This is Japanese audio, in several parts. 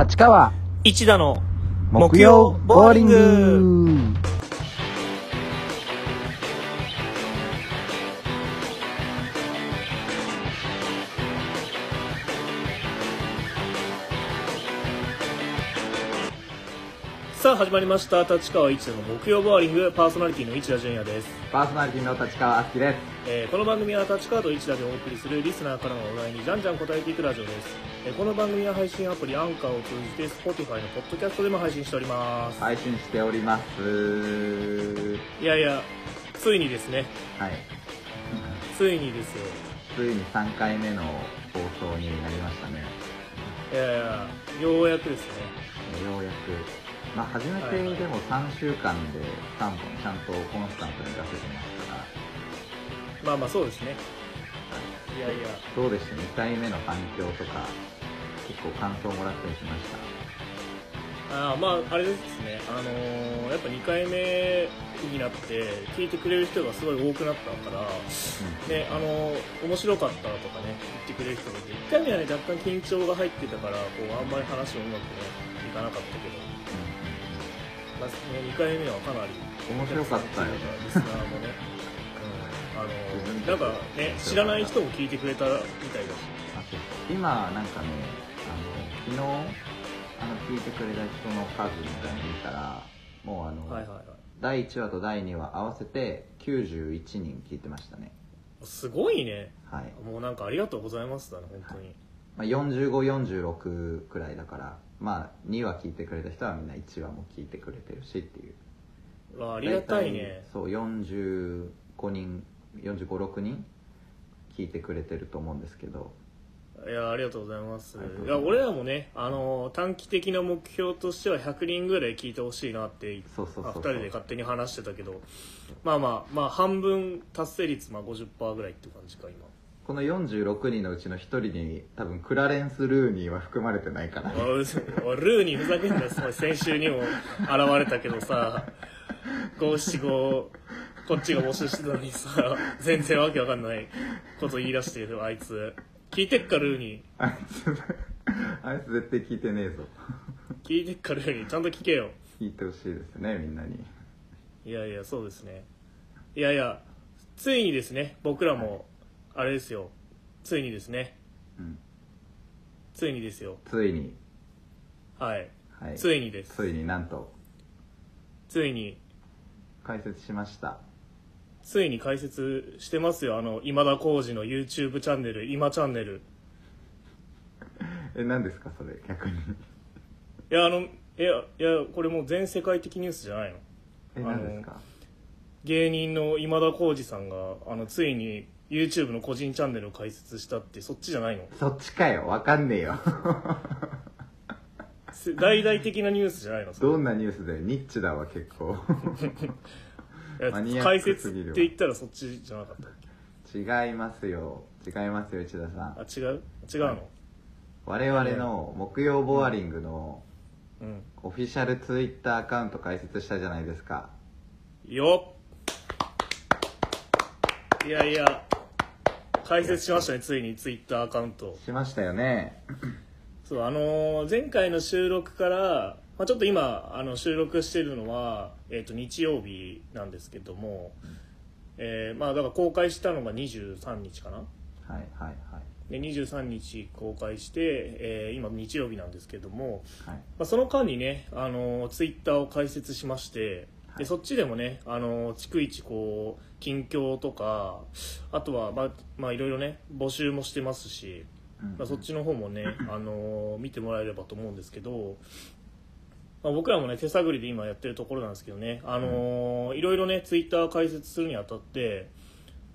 立川。一田の木曜ボーリング始まりました。立川一田の木曜ボーリングパーソナリティの一田純也です、パーソナリティの立川あきです。えーこの番組は立川と一田でお送りするリスナーからのお題にじゃんじゃん答えていくラジオです、えーこの番組は配信アプリアンカーを通じて Spotify のポッドキャストでも配信しております、配信しております。いやいやついにですね。はい。ついにですよ。ついに3回目の放送になりましたね。いやいやようやくですね。ようやくまあ初めてでも3週間で3本ちゃんとコンスタントに出せてますから。まあまあそうですね。い。やいや。どうでした？2回目の反響とか結構感想もらったりしました？あーまああれですね。あのーやっぱ2回目になって聞いてくれる人がすごい多くなったからねあのー面白かったとかね言ってくれる人がいて1回目はね若干緊張が入ってたからこうあんまり話もうまくねいかなかったけど、まあ、ね2回目はかなり面白かったよね。リスナーもね、うん、あのーなんかね知らない人も聞いてくれたみたいだし。今なんかねあの昨日あの聞いてくれた人の数みたいに見たらもうあの、はいはいはい第1話と第2話合わせて91人聞いてましたね。すごいね。はい、もうなんかありがとうございますだね本当に、まあ、4546くらいだからまあ2話聞いてくれた人はみんな1話も聞いてくれてるしっていう。わあありがたいね。そう45人456人聞いてくれてると思うんですけど。いやありがとうございます。いや俺らもねあの短期的な目標としては100人ぐらい聞いてほしいなってそうそうそうそう。あ2人で勝手に話してたけど。まあまあまあ半分達成率まあ50%ぐらいって感じか今この46人のうちの1人に多分クラレンス・ルーニーは含まれてないから。おいおいルーにふざけんなよ先週にも現れたけどさ。五七五こっちが募集してたのにさ。全然わけわかんないこと言い出してるあいつ。聞いてっかルーにあいつ あいつ絶対聞いてねえぞ。聞いてっかルーにちゃんと聞けよ。聞いてほしいですねみんなに。いやいやそうですね。いやいやついにですね僕らもあれですよ。ついにですね。うん。ついにですよ。ついに。はい、はい。ついにです。ついになんと。ついに。解説しました。ついに解説してますよ。あの今田耕司の YouTube チャンネル今チャンネル。え何ですかそれ逆に。いやあのいやいやこれもう全世界的ニュースじゃないの。えあの何ですか？芸人の今田耕司さんがあのついに YouTube の個人チャンネルを開設したってそっちじゃないの？そっちかよ。わかんねえよ。せ大々的なニュースじゃないの？どんなニュースだよ。ニッチだわ結構。解説って言ったらそっちじゃなかったっけ？違いますよ。違いますよ内田さん。あ違う？違うの、我々の木曜ボアリングのうん。オフィシャルツイッターアカウント開設したじゃないですか。よっ。いやいや解説しましたねついにツイッターアカウント。しましたよね。そうあのー前回の収録から、まあ、ちょっと今あの収録してるのは、えー、と日曜日なんですけども、えーまあだから公開したのが23日かな？はいはいはい。で23日公開して、えー今日曜日なんですけども、はい。まあ、その間にね、あのツイッターを開設しまして、はいでそっちでもね、あの逐一こう近況とかあとはまあまあいろいろね募集もしてますし、うんまあ、そっちの方もね、あの見てもらえればと思うんですけど、まあ、僕らもね手探りで今やってるところなんですけどね、あのいろいろねツイッター開設するにあたって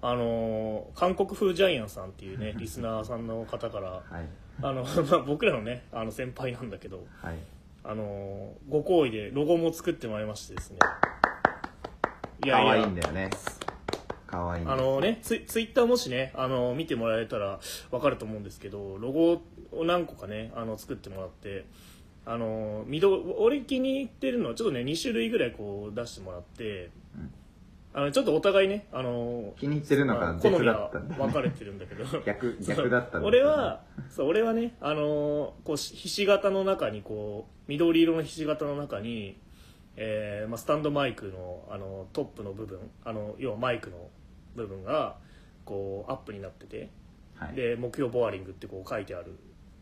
あの韓国風ジャイアンさんっていうね リスナーさんの方からはい。あの、まあ、僕らのねあの先輩なんだけどはいあのご好意でロゴも作ってもらいましてですね。い可愛いんだよね。可愛いんですあのねツイツイッターもしねあの見てもらえたら分かると思うんですけどロゴを何個かねあの作ってもらってあの緑俺気に入ってるのはちょっとね2種類ぐらいこう出してもらって、うんあのちょっとお互いねあの気に入ってるのがまあ好みは分かれてるんだけど。逆逆だったんだ、俺はそう俺はねあのこうひし形の中にこう緑色のひし形の中に、えーまあ、スタンドマイクのあのトップの部分あの要はマイクの部分がこうアップになっててはい。で目標ボアリングってこう書いてある。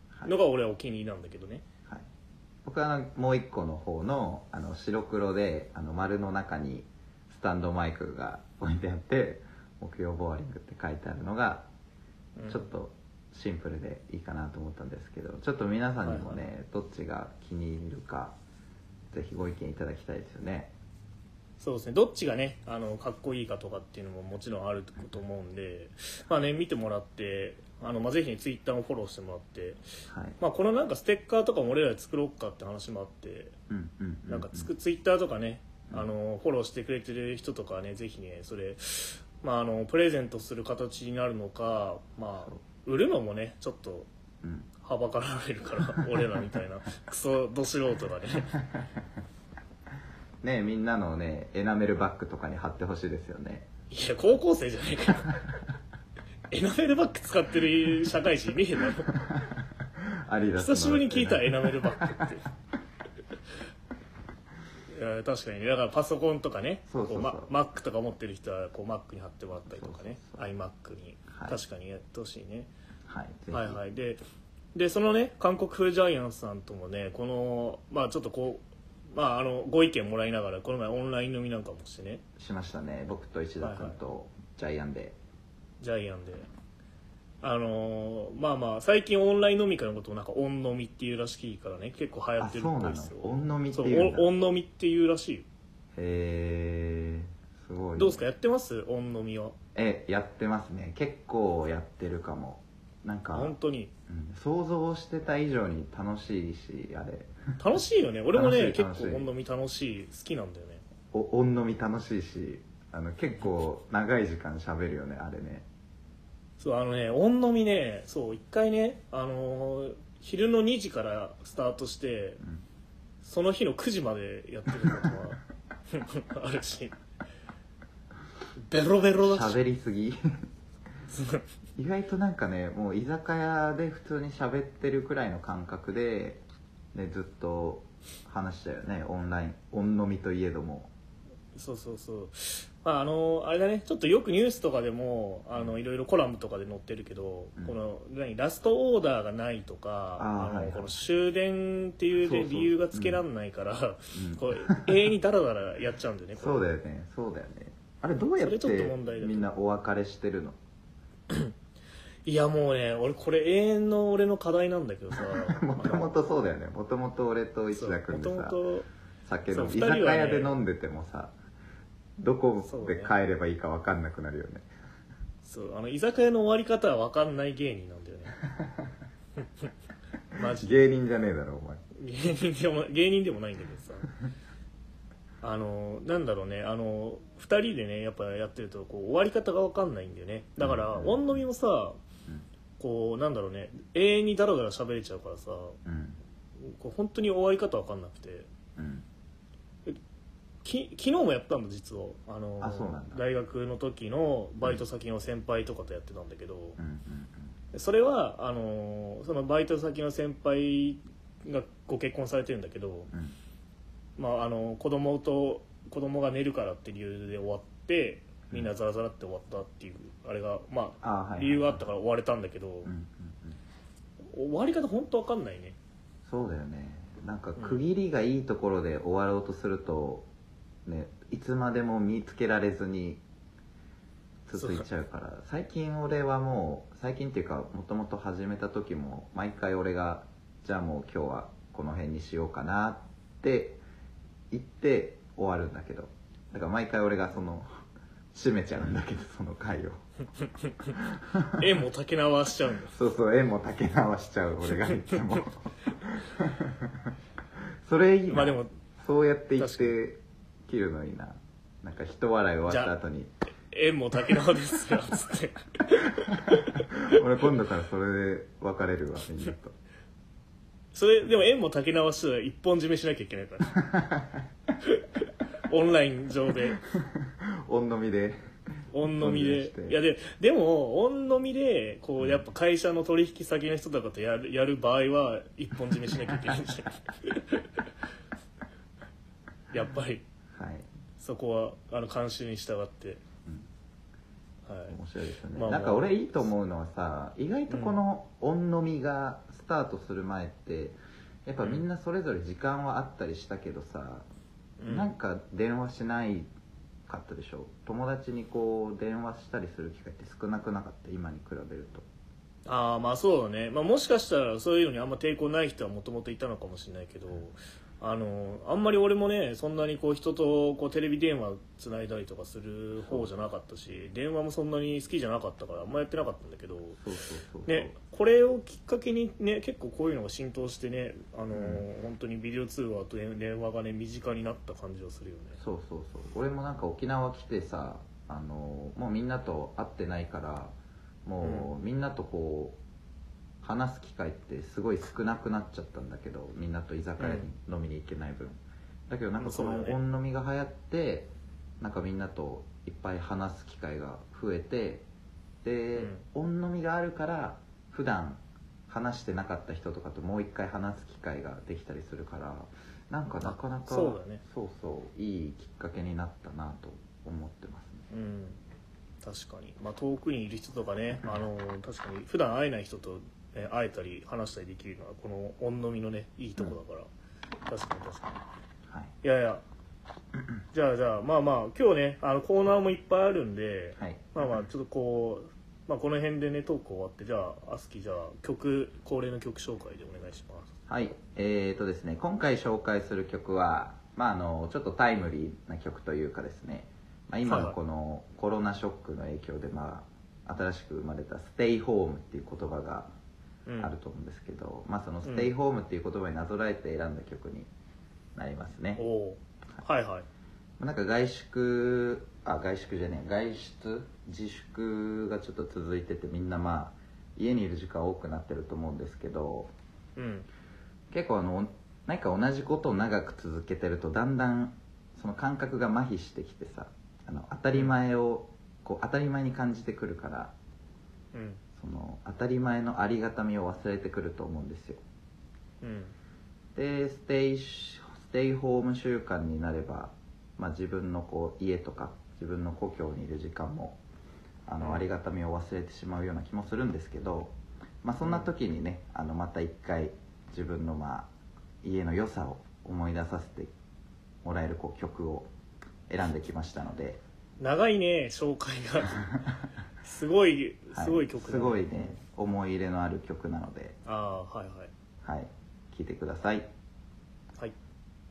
はい。のが俺はお気に入りなんだけどね。はい、僕はもう一個の方のあの白黒であの丸の中にスタンドマイクが置いてあって目標ボーリングって書いてあるのがうん。ちょっとシンプルでいいかなと思ったんですけどちょっと皆さんにもね、はいどっちが気に入るかぜひご意見いただきたいですよね。そうですね。どっちがねあのかっこいいかとかっていうのももちろんあると思うんで、まあね、見てもらってあの、まあ、ぜひ、ね、ツイッターもフォローしてもらって、はい。まあ、このなんかステッカーとかも俺らで作ろうかって話もあってうんうんうんうん。なんかツイッターとかねうんあのフォローしてくれてる人とかはねぜひねそれ、まあ、あのプレゼントする形になるのか、まあ、売るのもねちょっとうん。はばかられるから 俺らみたいなクソど素人がね。ねみんなのねエナメルバッグとかに貼ってほしいですよね。いや高校生じゃねえかよ エナメルバッグ使ってる社会人いねえだろ。久しぶりに聞いたエナメルバッグって。いや確かにね。だからパソコンとかね。そうそうそう。こう、マ Mac とか持ってる人はこう Mac に貼ってもらったりとかね。iMac に、はい。確かにやってほしいね。はいぜひ。はいはい。ででそのね韓国風ジャイアンツさんともねこのまあちょっとこうまああのご意見もらいながらこの前オンライン飲みなんかもしてね。しましたね。僕と石田君とジャイアンで、ジャイアンであのーまあまあ最近オンライン飲み会のことをなんかオン飲みっていうらしいからね結構流行ってるっぽいですよ。オン飲みっていうオン飲みっていうらしいよ。へえすごいね。どうですか？やってます？オン飲みは？えやってますね。結構やってるかも。なんか、本当に？うん想像してた以上に楽しいしあれ。楽しいよね。俺もね結構オン飲み楽しい好きなんだよね。お音飲み楽しいしあの結構長い時間喋るよねあれねそうあのねオン飲みねそう一回ねあのー昼の2時からスタートしてうん。その日の9時までやってることは あるし。ベロベロだし。喋りすぎ。意外となんかねもう居酒屋で普通に喋ってるくらいの感覚で、ね、ずっと話したよね。オンライン。音飲みといえども。そうそうそうまああのあれだねちょっとよくニュースとかでもあのいろいろコラムとかで載ってるけど、うん。この何ラストオーダーがないとかあのはいはい。この終電っていうで理由がつけらんないから、うん。こう永遠にダラダラやっちゃうんだよねそうだよねそうだよね。あれどうやってみんなお別れしてるの？いやもうね俺これ永遠の俺の課題なんだけどさ。もともとそうだよね。もともと俺と石田君でもさ酒のね酒屋で飲んでてもさどこで帰ればいいか分かんなくなるよね。そうあの居酒屋の終わり方は分かんない芸人なんだよね。マジで。芸人じゃねえだろお前。芸人でも芸人でもないんだけどさ。あのなんだろうね。あの2人でねやっぱやってるとこう終わり方が分かんないんだよね。だから、うんオン飲みもさうん。こうなんだろうね。永遠にダラダラ喋れちゃうからさうん。こう本当に終わり方分かんなくて。うんき昨日もやったんだ実は。あのあそうなんだ。大学の時のバイト先の先輩とかとやってたんだけど、うんうんそれはあのそのバイト先の先輩がご結婚されてるんだけど、うん。まあ、あの子供と子供が寝るからって理由で終わってみんなザラザラって終わったっていうあれがまあ理由があったから終われたんだけど、うんうんうん終わり方本当わかんないね。そうだよね。なんか区切りがいいところで終わろうとすると、ね、いつまでも見つけられずに続いちゃうから。最近俺はもう最近っていうかもともと始めた時も毎回俺がじゃあもう今日はこの辺にしようかなって言って終わるんだけど。だから毎回俺がその締めちゃうんだけど その回を。縁も竹縄しちゃうんだ。そうそう縁も竹縄しちゃう俺がいつも。それいいな、まあでもそうやって言って切るのいいな。なんか人笑い終わった後に。縁も竹縄ですよつって。俺今度からそれで別れるわみんなと。それでも縁も竹縄したら一本締めしなきゃいけないから。オンライン上で。音飲みで。音飲みで。音飲みして。いやででも音飲みでこううん。やっぱ会社の取引先の人とかとやるやる場合は一本締めしなきゃいけないんじゃないやっぱり。はいそこはあの慣習に従って、はい。面白いですよね、まあまあなんか俺いいと思うのはさ意外とこの音飲みがスタートする前ってやっぱみんなそれぞれ時間はあったりしたけどさ、うん。なんか電話しないかったでしょ？友達にこう電話したりする機会って少なくなかった？今に比べると。ああまあそうだね、まあ、もしかしたらそういうのにあんま抵抗ない人はもともといたのかもしれないけどあのあんまり俺もねそんなにこう人とこうテレビ電話つないだりとかする方じゃなかったし電話もそんなに好きじゃなかったからあんまやってなかったんだけどね、これをきっかけにね結構こういうのが浸透してねあの、うん。本当にビデオ通話と電話がね身近になった感じはするよね。そうそうそう。俺もなんか沖縄来てさあのもうみんなと会ってないからもうみんなとこう話す機会ってすごい少なくなっちゃったんだけどみんなと居酒屋に飲みに行けない分、だけどなんかそうだよね。音飲みが流行ってなんかみんなといっぱい話す機会が増えてで、音飲みがあるから普段話してなかった人とかともう一回話す機会ができたりするからなんかなかなかそうだね。そうそういいきっかけになったなと思ってますね。うん。確かに、まあ、遠くにいる人とかねあの確かに普段会えない人と、ね、会えたり話したりできるのはこの音飲みのねいいとこだから、確かに確かに。はい。いやいや。じゃあじゃあまあまあ今日ねあのコーナーもいっぱいあるんではい。まあまあちょっとこう、まあ、この辺でねトーク終わってじゃあアスキじゃあ曲恒例の曲紹介でお願いします。はい。えーとですね今回紹介する曲はまああのちょっとタイムリーな曲というかですね、まあ、今のこのコロナショックの影響でまあ新しく生まれた「ステイホーム」っていう言葉がうんあると思うんですけど、まあその「ステイホーム」っていう言葉になぞらえて選んだ曲になりますね、はいはい。なんか外宿あ外宿じゃねえ。外出自粛がちょっと続いててみんなまあ家にいる時間多くなってると思うんですけどうん。結構あの何か同じことを長く続けてるとだんだんその感覚が麻痺してきてさあの当たり前をこう当たり前に感じてくるからうんその当たり前のありがたみを忘れてくると思うんですよ。うん。でステイステイホーム習慣になれば、まあ、自分のこう家とか自分の故郷にいる時間もあのありがたみを忘れてしまうような気もするんですけど、まあ、そんな時にねあのまた一回自分のまあ家の良さを思い出させてもらえるこう曲を選んできましたので。長いね紹介が すごいはすごい曲だ、すごいね。思い入れのある曲なので、ああはいはい。はい、聴いてください、はい。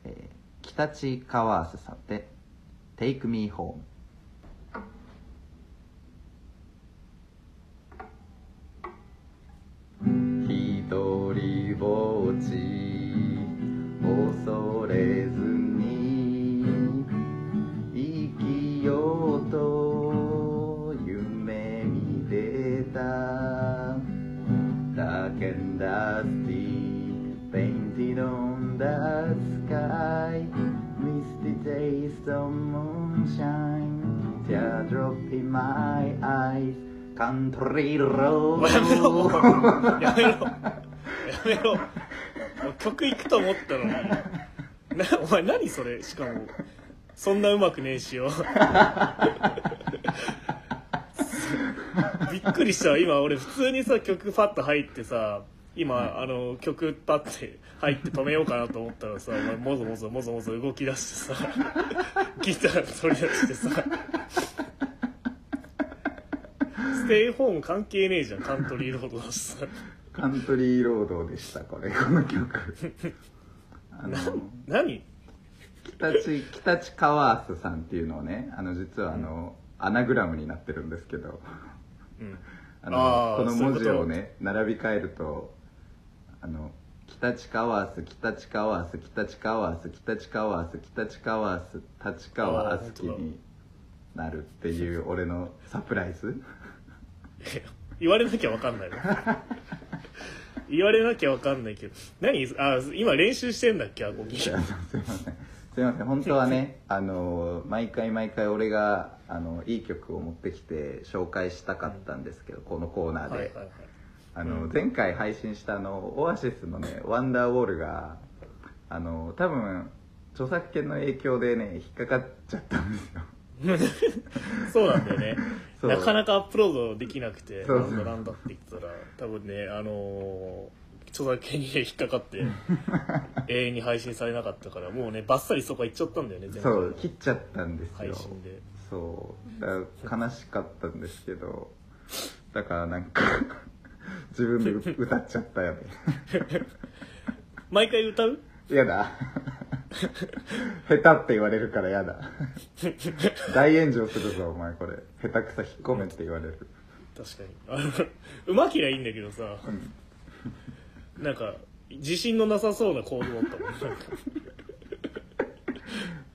えー北地川瀬さんで「Take Me Home」一 Dusty painted on the sky misty taste of moonshine teardrop in my eyes country も road うやめろやめろやめろもう曲いくと思ったのになお前何それしかもそんなうまくねえしよびっくりした今俺普通にさ曲パッと入ってさ今あの曲パッて入って止めようかなと思ったらさお前もぞもぞもぞもぞ動き出してさ ギター取り出してさ。ステイホーム関係ねえじゃんカントリーロードだしさ。カントリーロードでしたこれこの曲。あの何？北地北地川瀬さんっていうのをねあの実はあの、アナグラムになってるんですけど。うん。あのこの文字をね並び替えるとあの北地川瀬北地川瀬北地川瀬北地川瀬北地川瀬立川あすきになるっていう俺のサプライズ？言われなきゃ分かんないの 言われなきゃ分かんないけど。何？あ今練習してんだっけ？アコギいやすいません。すいません。本当はねあの毎回毎回俺があのいい曲を持ってきて紹介したかったんですけど、このコーナーで、はいはいはいあの、うん。前回配信したあのオアシスのね「ワンダーウォールが」あの多分著作権の影響でね引っかかっちゃったんですよ。そうなんだよね。なかなかアップロードできなくてなんだなんだって言ってたら多分ねあのー著作権にね引っかかって 永遠に配信されなかったからもうねバッサリそこは行っちゃったんだよね全部そう切っちゃったんですよ。配信で。そう。悲しかったんですけどだからなんか自分で歌っちゃったよね。毎回歌う？やだ。下手って言われるからやだ。大炎上するぞお前これ。下手くそ引っ込めって言われる。確かに。うまきりゃいいんだけどさ、なんか自信のなさそうな行動だったもん。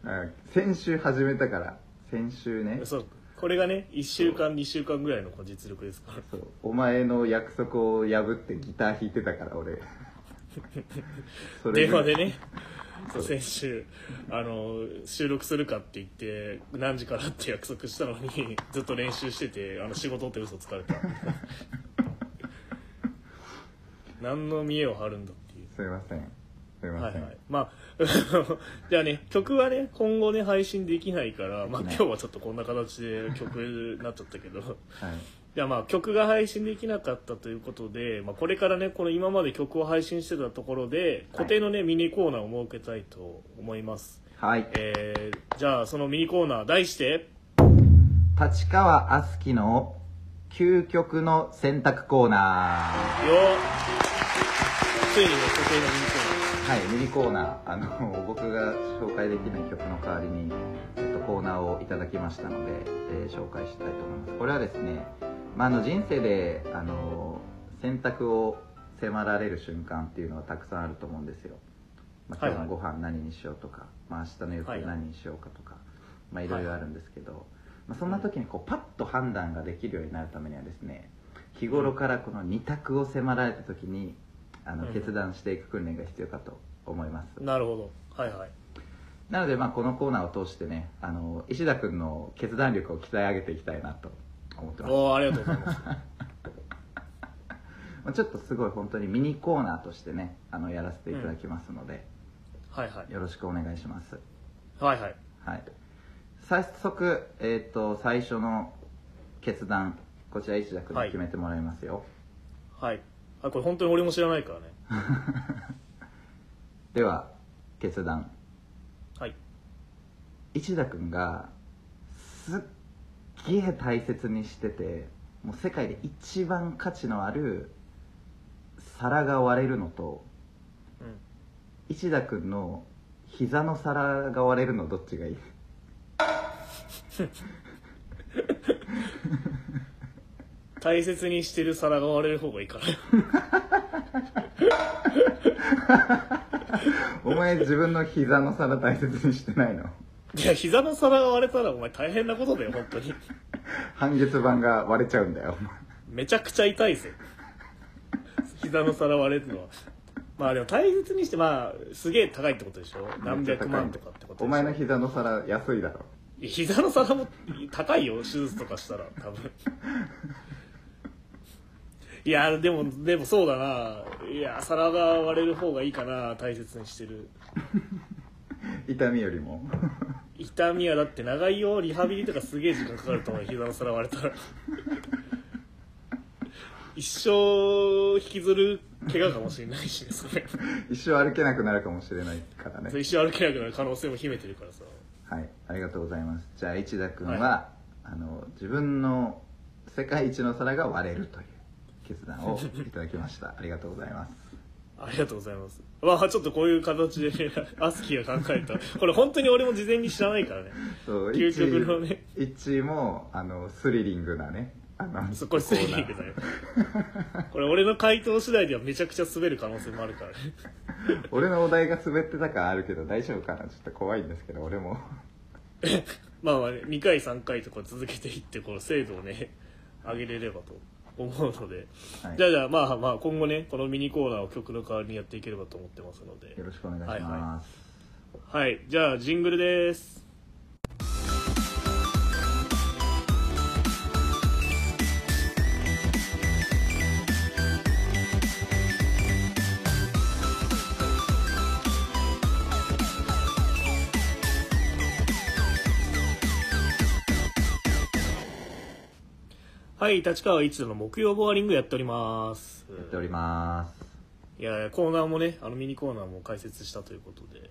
なんかあ先週始めたから。先週ね。そうこれがね1週間2週間ぐらいの実力ですから。そう。お前の約束を破ってギター弾いてたから俺。そ電話でね先週あの収録するかって言って何時からって約束したのにずっと練習しててあの仕事って嘘つかれた。何の見栄を張るんだっていう。すいませんすいません、はいはい、まあ じゃあね曲はね今後ね配信できないから、まあ、今日はちょっとこんな形で曲になっちゃったけど。はい。じゃあまあ曲が配信できなかったということで、まあ、これからねこの今まで曲を配信してたところで固定のね、ミニコーナーを設けたいと思います、はい。えーじゃあそのミニコーナー題して。立川あすきの究極の選択コーナー。よついにね固定のミニコーナーはい、ミニコーナー、あの僕が紹介できない曲の代わりに、えっと、コーナーをいただきましたので、えー紹介したいと思います。これはですね、まあ、あの人生であの選択を迫られる瞬間っていうのはたくさんあると思うんですよ。まあ、はいはい。今日のご飯何にしようとか、まあ、明日の夜はい何にしようかとか、まあ、いろいろあるんですけど、まあ、そんな時にこうパッと判断ができるようになるためにはですね日頃からこの二択を迫られた時にあのうん。決断していく訓練が必要かと思います、なるほど。はいはい。なのでまあこのコーナーを通してねあの石田君の決断力を鍛え上げていきたいなと思ってます。おーありがとうございます。まあちょっとすごい本当にミニコーナーとしてねあのやらせていただきますので、はいはい。よろしくお願いします。はいはい。はい。早速、えっと最初の決断こちら石田君に決めてもらいますよ、はいあこれ本当に俺も知らないからね。では決断。はい。石田君がすっげえ大切にしててもう世界で一番価値のある皿が割れるのとうん。石田君の膝の皿が割れるのどっちがいい？大切にしてる皿が割れる方がいいから。お前自分の膝の皿大切にしてないの？いや膝の皿が割れたらお前大変なことだよ本当に。半月板が割れちゃうんだよお前。めちゃくちゃ痛いぜ。膝の皿割れるのは。まあでも大切にしてまあすげえ高いってことでしょ？何百万とかってことでしょ？お前の膝の皿安いだろ。膝の皿も高いよ手術とかしたら多分いやでもでもそうだな。いや皿が割れる方がいいかな大切にしてる。痛みよりも。痛みはだって長いよリハビリとかすげえ時間かかると思う膝の皿割れたら。一生引きずる怪我かもしれないしねそれ。一生歩けなくなるかもしれないからね。一生歩けなくなる可能性も秘めてるからさ。はい。ありがとうございます。じゃあ市田君は、はあの自分の世界一の皿が割れるという決断をいただきました。ありがとうございます。ありがとうございます。まあちょっとこういう形で、ね、アスキーが考えた。これ本当に俺も事前に知らないからね。そう究極のね。一もあのスリリングなね。あのそこれスリリングだよ。これ俺の回答次第ではめちゃくちゃ滑る可能性もあるからね。俺のお題が滑ってた感あるけど大丈夫かなちょっと怖いんですけど俺も。まあまあ、ね、2回3回とか続けていってこの精度をね上げれればと思うので、はい。じゃあじゃあまあまあ今後ねこのミニコーナーを曲の代わりにやっていければと思ってますので。よろしくお願いします、はい。じゃあジングルですはい立川一度の木曜ボーリングやっております。やっております。いやコーナーもねあのミニコーナーも開設したということで。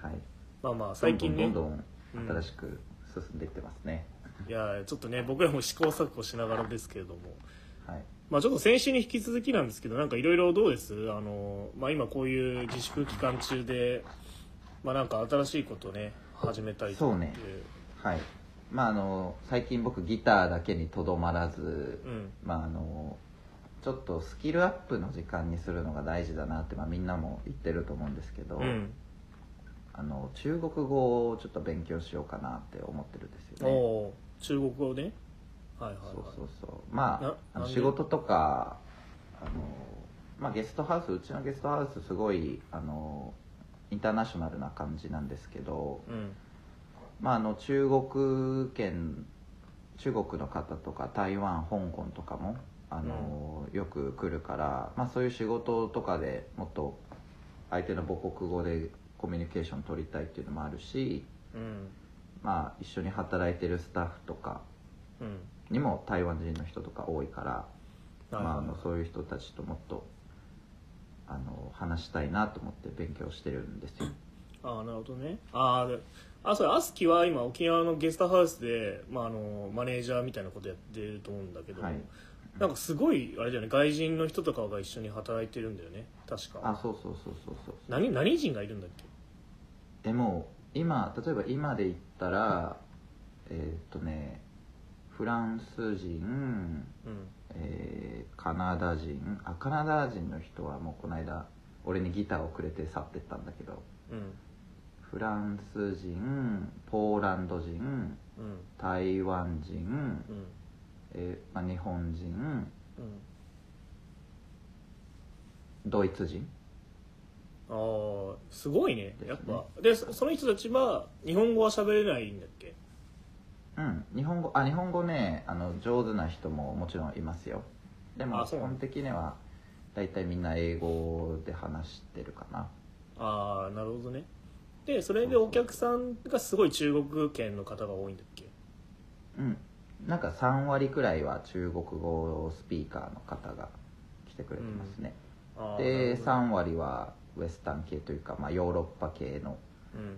はい。まあまあ最近ね。どんどんどんどん新しく進んでいってますね、いやちょっとね僕らも試行錯誤しながらですけれども。はい。まあちょっと先週に引き続きなんですけどなんかいろいろどうです？あの、まあ、今こういう自粛期間中でまあなんか新しいことね始めたりとかそうね。はいまああの最近僕ギターだけにとどまらず、うん。まああのちょっとスキルアップの時間にするのが大事だなって、まあ、みんなも言ってると思うんですけど、うん。あの中国語をちょっと勉強しようかなって思ってるんですよね。中国語ね。はいはいはい。そうそうそう。まなああの仕事とかあの、まあ、ゲストハウスうちのゲストハウスすごいあのインターナショナルな感じなんですけど、うんまあ、あの中国圏中国の方とか台湾香港とかもあの、よく来るから、まあ、そういう仕事とかでもっと相手の母国語でコミュニケーション取りたいっていうのもあるし、うん。まあ、一緒に働いてるスタッフとかうん。にも台湾人の人とか多いから、まあ、あのそういう人たちともっとあの話したいなと思って勉強してるんですよ。ああなるほどね。あーであそれアスキは今沖縄のゲストハウスで、まあ、あのマネージャーみたいなことやってると思うんだけど、はい。なんかすごいあれだよね外人の人とかが一緒に働いてるんだよね確か。あそうそうそうそうそう。何何人がいるんだっけ？でも今例えば今で言ったらえーっとねフランス人、うん。えーカナダ人あカナダ人の人はもうこの間俺にギターをくれて去ってったんだけど。うんフランス人ポーランド人うん。台湾人、うん。えーまあ、日本人うん。ドイツ人。ああすごいねやっぱ。でそその人たちは日本語は喋れないんだっけ？うん日本語あ日本語ねあの上手な人ももちろんいますよ。でも基本的には大体みんな英語で話してるかな。ああなるほどねでそれでお客さんがすごい中国圏の方が多いんだっけ？うん。なんか3割くらいは中国語スピーカーの方が来てくれてますね、あーなでるほど。3割はウエスタン系というか、まあ、ヨーロッパ系のうん。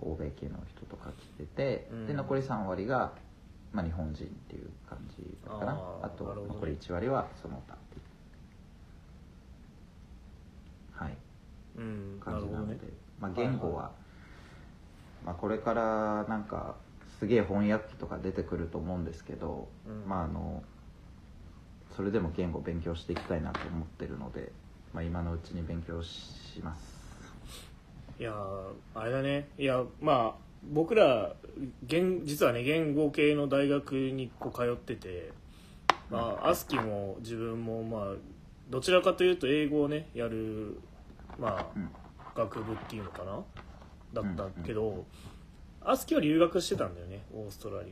欧米系の人とか来てて、うん。で残り3割が、まあ、日本人っていう感じだかな。あと残り1割はその他っていう。はい。うんな感じなので、ね。まあ、言語は、まあ、これからなんかすげえ翻訳機とか出てくると思うんですけど、うん。まああのそれでも言語勉強していきたいなと思ってるので、まあ、今のうちに勉強します。いやーあれだね。いやまあ僕ら言実はね言語系の大学にこう通っててまあアスキも自分もまあどちらかというと英語をねやるまうん。あ学部っていうのかなだったけど、アスキは留学してたんだよねオーストラリ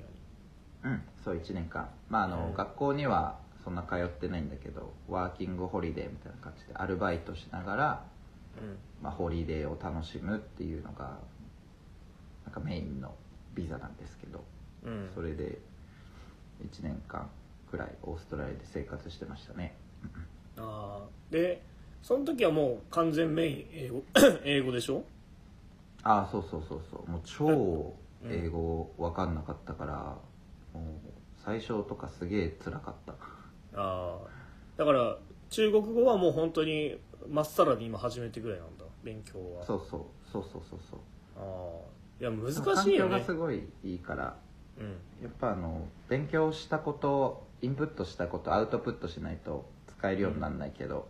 アに。うんそう1年間。まああの、うん。学校にはそんな通ってないんだけどワーキングホリデーみたいな感じでアルバイトしながら、まあ、ホリデーを楽しむっていうのがなんかメインのビザなんですけどうん。うんそれで1年間くらいオーストラリアで生活してましたね。ああでその時はもう完全メイン英語 英語でしょ？ああそうそうそうそう。もう超英語分かんなかったから、もう最初とかすげえ辛かった。ああだから中国語はもう本当にまっさらに今始めてぐらいなんだ勉強は。そうそうそうそうそうそう。ああいや難しいよね。環境がすごいいいからうん。やっぱあの勉強したことインプットしたことアウトプットしないと使えるようにならないけど、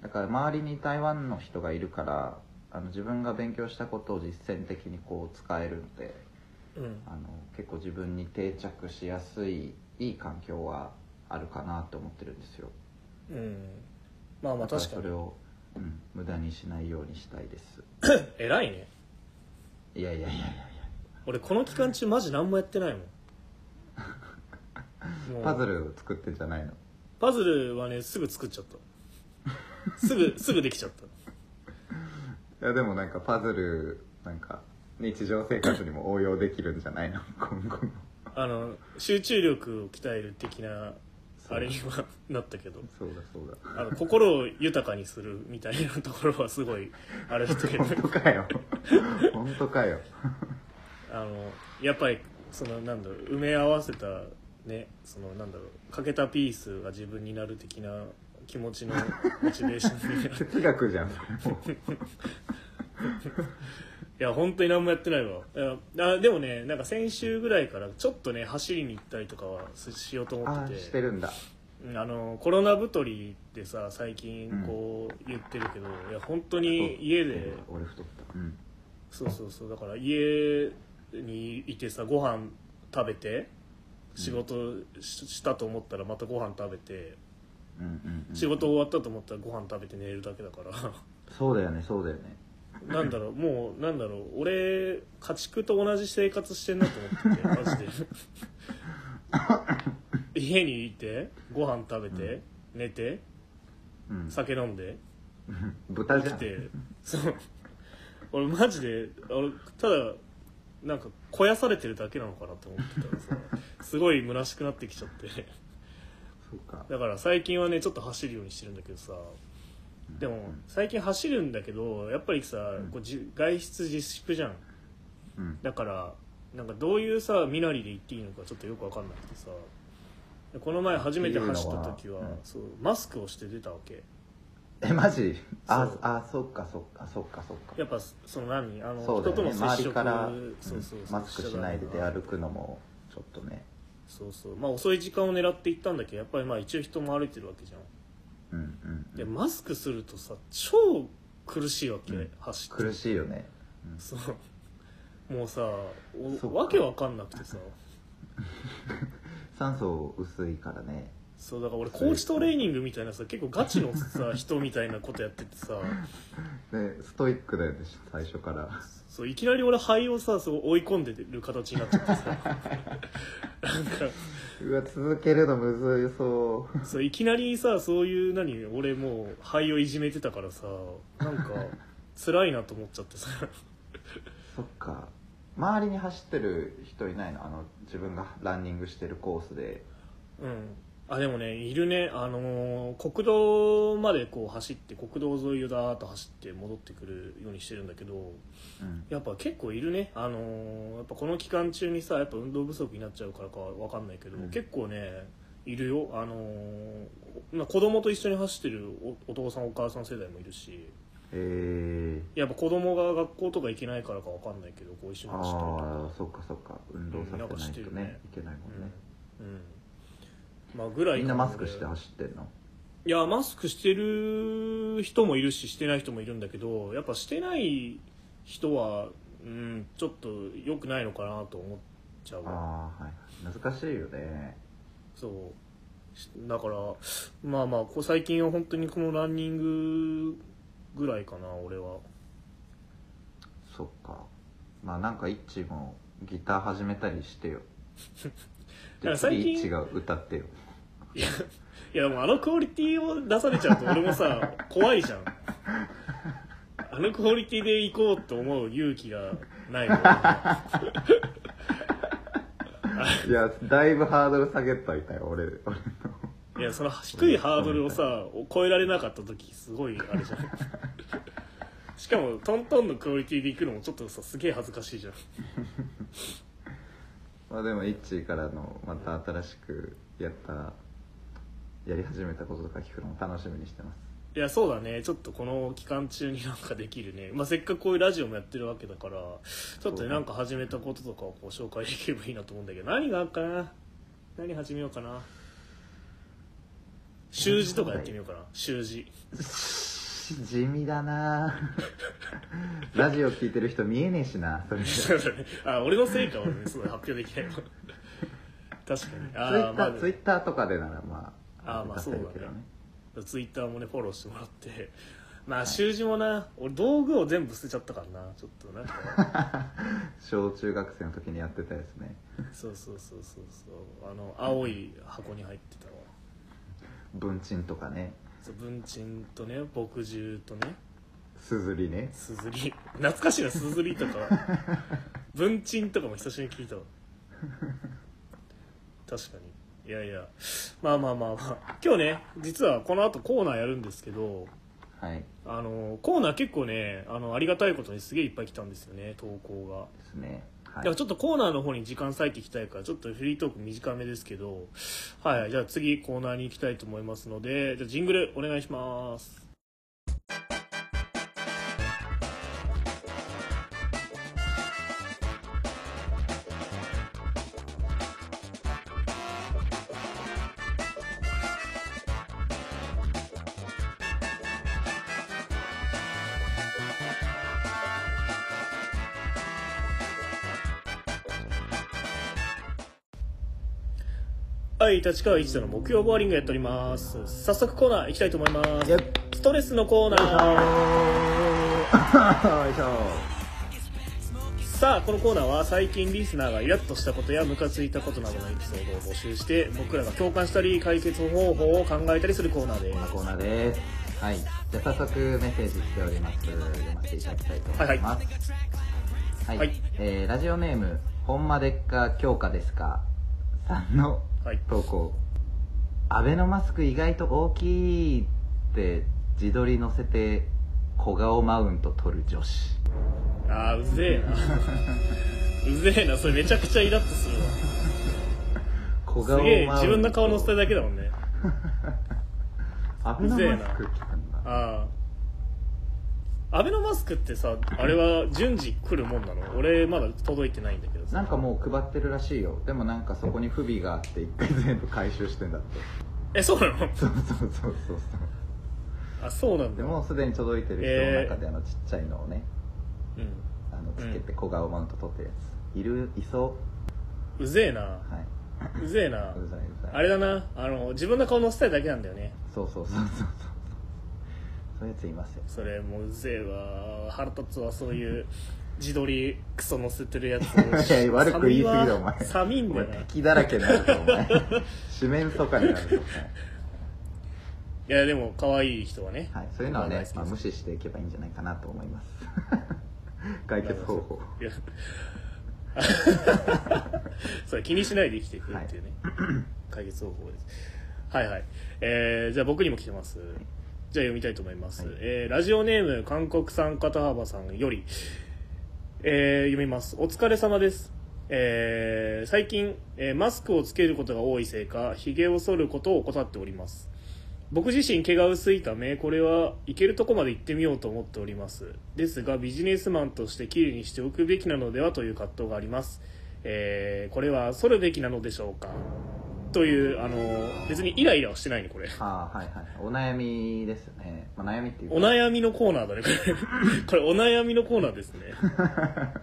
だから周りに台湾の人がいるからあの自分が勉強したことを実践的にこう使えるのでうん。あの結構自分に定着しやすいいい環境はあるかなと思ってるんですよ。うん。まあまあ確かに。それを、うん、無駄にしないようにしたいです。偉いね。いやいやいやいやい俺この期間中マジ何もやってないもん。パズル作ってんじゃないの？パズルはねすぐ作っちゃった。すぐすぐできちゃったいやでもなんかパズルなんか日常生活にも応用できるんじゃないの？今後のあの集中力を鍛える的なあれにはなったけど。そうだそうだ。あの心を豊かにするみたいなところはすごいあれだけど。本当かよ。本当かよ。あのやっぱりそのなんだろう埋め合わせたねそのなんだろう欠けたピースが自分になる的な気持ちのモチベーション。哲学じゃん。も いや本当に何もやってないわ。あでもねなんか先週ぐらいからちょっとね走りに行ったりとかはししようと思ってて。してるんだ。うんあのコロナ太りってさ最近こう言ってるけど、いや本当に家で。俺太った。うん。そうそうそう。だから家にいてさご飯食べて仕事ししたと思ったらまたご飯食べてうんうんうん仕事終わったと思ったらご飯食べて寝るだけだから。そうだよねそうだよね。なんだろうもうなんだろう俺家畜と同じ生活してんなと思っててマジで。家にいてご飯食べて、寝てうん。酒飲んで豚じゃん。てそう。俺マジで俺ただなんか肥やされてるだけなのかなって思ってたらさすごい虚しくなってきちゃってか。だから最近はねちょっと走るようにしてるんだけどさ。でも最近走るんだけどやっぱりさ、ん。こうじ外出自粛じゃん。うん。だからなんかどういうさ身なりで行っていいのかちょっとよく分かんなくてさ。でこの前初めて走った時はうん。そうマスクをして出たわけ。えマジ？ああそっかそっかそっかそっか。やっぱその何？あの、ね。人との接触から、そうそうそうマスクしないで出歩くのもちょっとねそうそう。まあ遅い時間を狙って行ったんだけどやっぱりまあ一応人も歩いてるわけじゃん。うんうんでマスクするとさ超苦しいわけ、うん。走って。苦しいよね、うん。そう。もうさそっか。おわけわかんなくてさ。酸素薄いからねそうだから俺コーチトレーニングみたいなさ結構ガチのさ人みたいなことやっててさ。ねストイックだよね最初から。そういきなり俺肺をさそう追い込んでる形になっちゃってさ。なんか。うわ続けるのむずいそう。そういきなりさそういう何俺もう肺をいじめてたからさなんか辛いなと思っちゃってさ。そっか。周りに走ってる人いないの？あの自分がランニングしてるコースで。うんあでもねいるね。あのー国道までこう走って国道沿いをダーッと走って戻ってくるようにしてるんだけどうん。やっぱ結構いるね。あのーやっぱこの期間中にさやっぱ運動不足になっちゃうからかわかんないけど、うん。結構ねいるよ。あのーまあ子供と一緒に走ってるおお父さんお母さん世代もいるしえー、やっぱ子供が学校とか行けないからかわかんないけどこう一緒に走ったりと。かああそっかそっか。運動させないとうんなんかしてるねね。いけないもんね、うん、うんまあぐらいみんかなマスクして走ってんの？いやマスクしてる人もいるししてない人もいるんだけどやっぱしてない人は、うん、ちょっと良くないのかなと思っちゃう。わああはい。難しいよね。そう。しだからまあまあこう最近は本当にこのランニングぐらいかな俺は。そっか。まあなんかイッチもギター始めたりしてよ。だから最近次違う歌ってよいやいやでもあのクオリティを出されちゃうと俺もさ 怖いじゃん。あのクオリティで行こうと思う勇気がないと いやだいぶハードル下げといたよ俺俺の。いやその低いハードルをさ超えられなかった時すごいあれじゃん。しかもトントンのクオリティで行くのもちょっとさすげえ恥ずかしいじゃん。まあでもイッチからのまた新しくやったやり始めたこととか聞くのも楽しみにしてます。いやそうだね。ちょっとこの期間中になんかできるね、まあ、せっかくこういうラジオもやってるわけだからちょっとねなんか始めたこととかをこう紹介できればいいなと思うんだけど何があるかな？何始めようかな？習字とかやってみようかな。習字。地味だな。ラジオ聞いてる人見えねえしな。それツイそうだね。あ俺の成果はねすごい発表できないわ。確かに。あまあーツイッターとかでならまああーまあそうだね。ツイッターもねフォローしてもらって。まあ習字もな俺道具を全部捨てちゃったからなちょっとなんか。小中学生の時にやってたやつね。そうそうそうそうそう。あの青い箱に入ってたわ。文鎮とかね。そう文鎮とね墨汁とね。すずりね。すずり懐かしいなすずりとか。文鎮とかも久しぶりに聞いたわ。確かにいやいや。まあまあまあまあ。今日ね実はこの後コーナーやるんですけどはい。あのコーナー結構ねあのありがたいことにすげえいっぱい来たんですよね投稿が。ですね。はい。だからちょっとコーナーの方に時間割いていきたいからちょっとフリートーク短めですけどはい、はい、じゃあ次コーナーに行きたいと思いますのでじゃあジングルお願いします立川一太の木曜ボーリングやっております。早速コーナー行きたいと思います。ストレスのコーナー。さあこのコーナーは最近リスナーがイラッとしたことやムカついたことなどのエピソードを募集して僕らが共感したり解決方法を考えたりするコーナーでこんなコーナーで。すはい。じゃあ早速メッセージ来ております。読ませていただきたいと思います。はい、はい。えーラジオネームほんまでっか強化ですか？さんのはい。投稿アベノマスク意外と大きいって自撮り載せて小顔マウント取る女子。あーうぜえな。うぜえな。それめちゃくちゃイラッとするわ。小顔マウント。自分の顔乗せただけだもんね。アベノマスク来たんだ。ああアベノマスクってさあれは順次来るもんなの？俺まだ届いてないんだけどさ。なんかもう配ってるらしいよ。でもなんかそこに不備があって一回全部回収してんだって。えそうなの？そうそうそうそうそう。あそうなんだ。でもうすでに届いてる人の中であのちっちゃいのをね、うんあのつけて小顔マウント取ってるやつ。いる？いそう？ぜえな。はい。うぜえな。うざいうざい。あれだな。あの自分の顔乗せたいだけなんだよね。そうそうそうそうそうそういうやついますよ。それもううぜえわ。腹立つわそういう。自撮りクソ乗せてるやつ。いや悪く言い過ぎだお前。寒いんだよな。敵だらけになるぞお前。四面楚歌になるぞいやでも可愛い人はね。はいそういうのはねまあ、無視していけばいいんじゃないかなと思います。解決方法いや。それ気にしないで生きていくっていうね、解決方法です。はいはい、えーじゃあ僕にも来てますじゃあ読みたいと思います、はい。えーラジオネーム韓国産肩幅さんより、えー読みます。お疲れ様です。えー最近、えーマスクをつけることが多いせいかひげを剃ることを怠っております。僕自身毛が薄いためこれはいけるとこまで行ってみようと思っております。ですがビジネスマンとして綺麗にしておくべきなのではという葛藤があります、えーこれは剃るべきなのでしょうか？というあの別にイライラはしてないねこれ。ああはいはい。お悩みですね、まあ、悩みっていうか。お悩みのコーナーだねこれ。これお悩みのコーナーですね。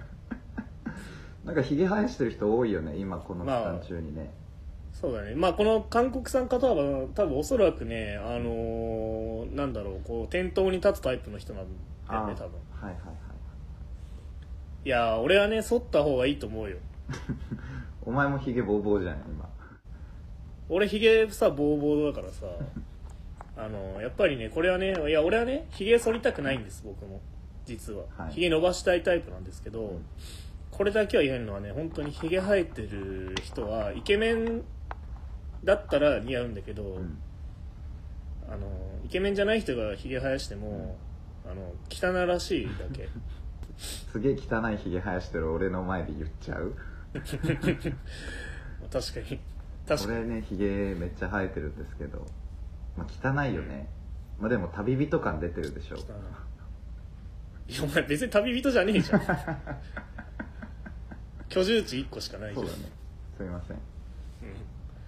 なんかひげ生やしてる人多いよね今この期まあ間中にね、そうだね。まあこの韓国産方は多分おそらくねあのーなんだろうこう店頭に立つタイプの人なんだよあね多分。はいはいはいい。やー俺はね剃った方がいいと思うよ。お前もひげボーボーじゃん今俺ヒゲさボーボーだからさ。あのやっぱりねこれはねいや俺はねヒゲ剃りたくないんです僕も。実は、はい。ヒゲ伸ばしたいタイプなんですけど、これだけは言えるのはね本当にヒゲ生えてる人はイケメンだったら似合うんだけど、うん。あのイケメンじゃない人がヒゲ生やしても、あの汚らしいだけ。すげえ汚いひげ生やしてる俺の前で言っちゃう？確かに確かに。俺ねひげめっちゃ生えてるんですけど、まあ、汚いよね、まあでも旅人感出てるでしょ。汚い。いやお前別に旅人じゃねえじゃん。居住地1個しかないじゃん。そうだね。すみません。うん。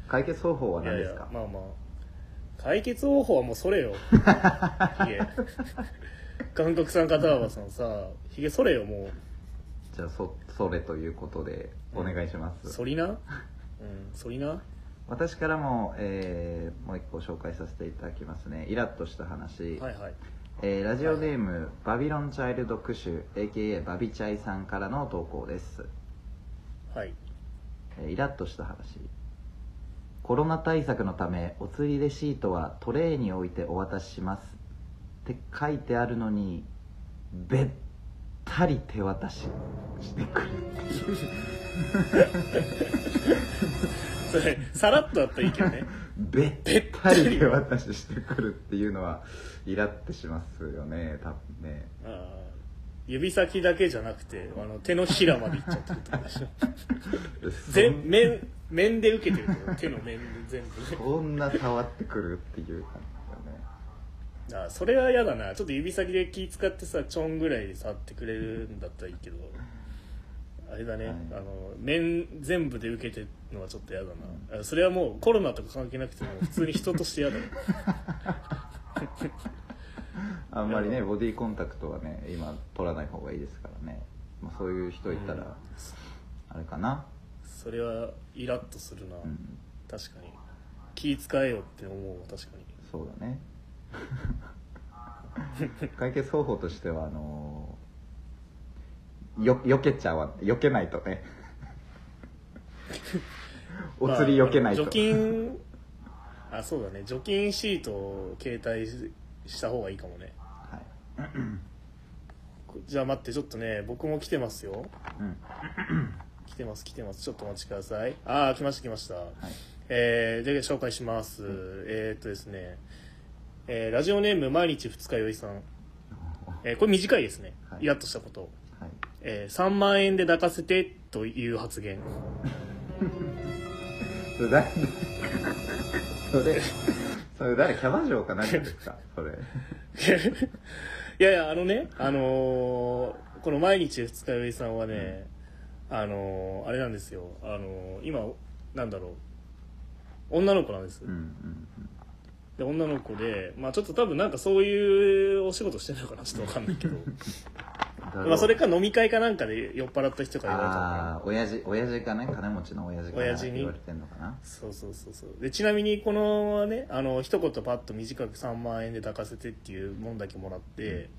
解決方法は何ですか？やまあまあ。解決方法はもうそれよ。ヒゲ韓国産片幅さんさヒゲそれよもじゃあそそれということでお願いしまうす、そりなうん。そりな？私からも、えーもう一個紹介させていただきますね。イラッとした話、はいはい。えーラジオネーム、バビロンチャイルドクシュ AKA バビチャイさんからの投稿です、はい。えーイラッとした話。コロナ対策のためお釣りレシートはトレーに置いてお渡しします。って書いてあるのにべったり手渡ししてくる それさらっとだったらいいけどね。べったり手渡ししてくるっていうのはイラってしますよね多分ね。あー指先だけじゃなくてあの手のひらまでいっちゃってるってことでしょ。全面面で受けてるってこと手の面で全部そんな触ってくるっていう感じだよね。あーそれは嫌だな。ちょっと指先で気使ってさちょんぐらいで触ってくれるんだったらいいけどあれだね、はい。あの面全部で受けてるのはちょっと嫌だな、あそれはもうコロナとか関係なくても普通に人として嫌だ。よ あんまりねボディコンタクトはね今取らない方がいいですからね、まあ、そういう人いたら、あれかな。それはイラッとするな、うん。確かに。気使えよって思うわ確かに。そうだね。解決方法としてはあのよ避けちゃわ避けないとね。お釣り避けないと、まあ除菌あそうだね。除菌シートを携帯した方がいいかもね。はい。じゃあ待ってちょっとね僕も来てますよ。うん。来てます来てます。ちょっとお待ちください。ああ来ました来ました、はい。えー、で紹介します、えー、っとですね、えーラジオネーム毎日二日酔いさん、えーこれ短いですね、はい。イラッとしたこと、はいえー3万円で抱かせてという発言。それ誰 それそれ誰キャバ嬢か何ですか？それ。いやいやあのねあのーこの毎日二日酔いさんはね、あのーあれなんですよ。あのー今なんだろう。女の子なんです、うんうんで女の子でまあちょっと多分なんかそういうお仕事してるのかなちょっとわかんないけど。うんまあそれか飲み会かなんかで酔っ払った人から言われたのかなああ親父親父かね金持ちの親父から親父に？言われてんのかな。そうそうそうそう。でちなみにこのねあの一言パッと短く3万円で抱かせてっていうもんだけもらって、